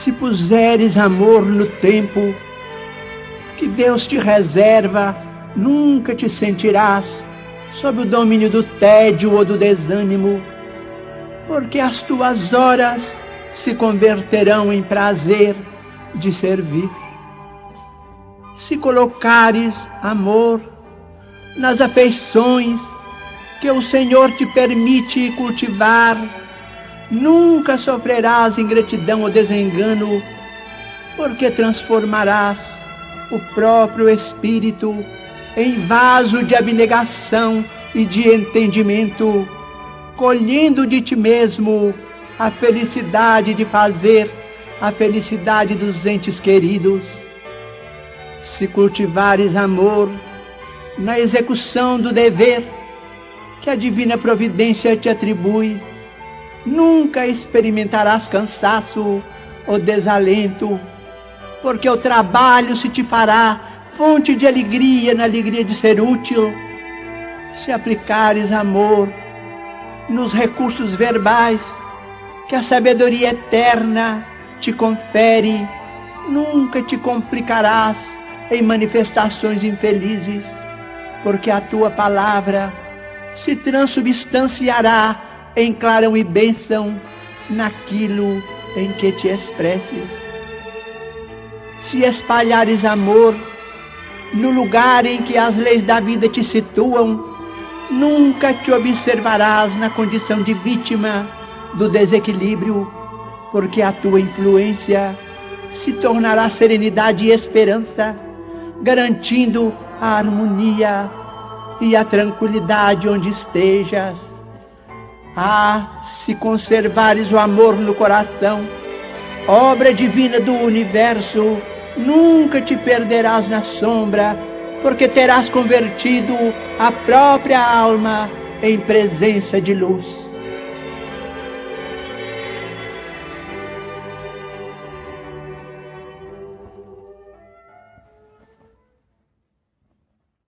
Se puseres amor no tempo que Deus te reserva, nunca te sentirás sob o domínio do tédio ou do desânimo, porque as tuas horas se converterão em prazer de servir. Se colocares amor nas afeições que o Senhor te permite cultivar, nunca sofrerás ingratidão ou desengano, porque transformarás o próprio Espírito em vaso de abnegação e de entendimento, colhendo de ti mesmo a felicidade de fazer a felicidade dos entes queridos. Se cultivares amor na execução do dever que a divina providência te atribui, nunca experimentarás cansaço ou desalento, porque o trabalho se te fará fonte de alegria na alegria de ser útil. Se aplicares amor nos recursos verbais que a sabedoria eterna te confere, nunca te complicarás em manifestações infelizes, porque a tua palavra se transubstanciará em clarão e bênção naquilo em que te expresses. Se espalhares amor no lugar em que as leis da vida te situam, nunca te observarás na condição de vítima do desequilíbrio, porque a tua influência se tornará serenidade e esperança, garantindo a harmonia e a tranquilidade onde estejas. Ah, se conservares o amor no coração, obra divina do universo, nunca te perderás na sombra, porque terás convertido a própria alma em presença de luz.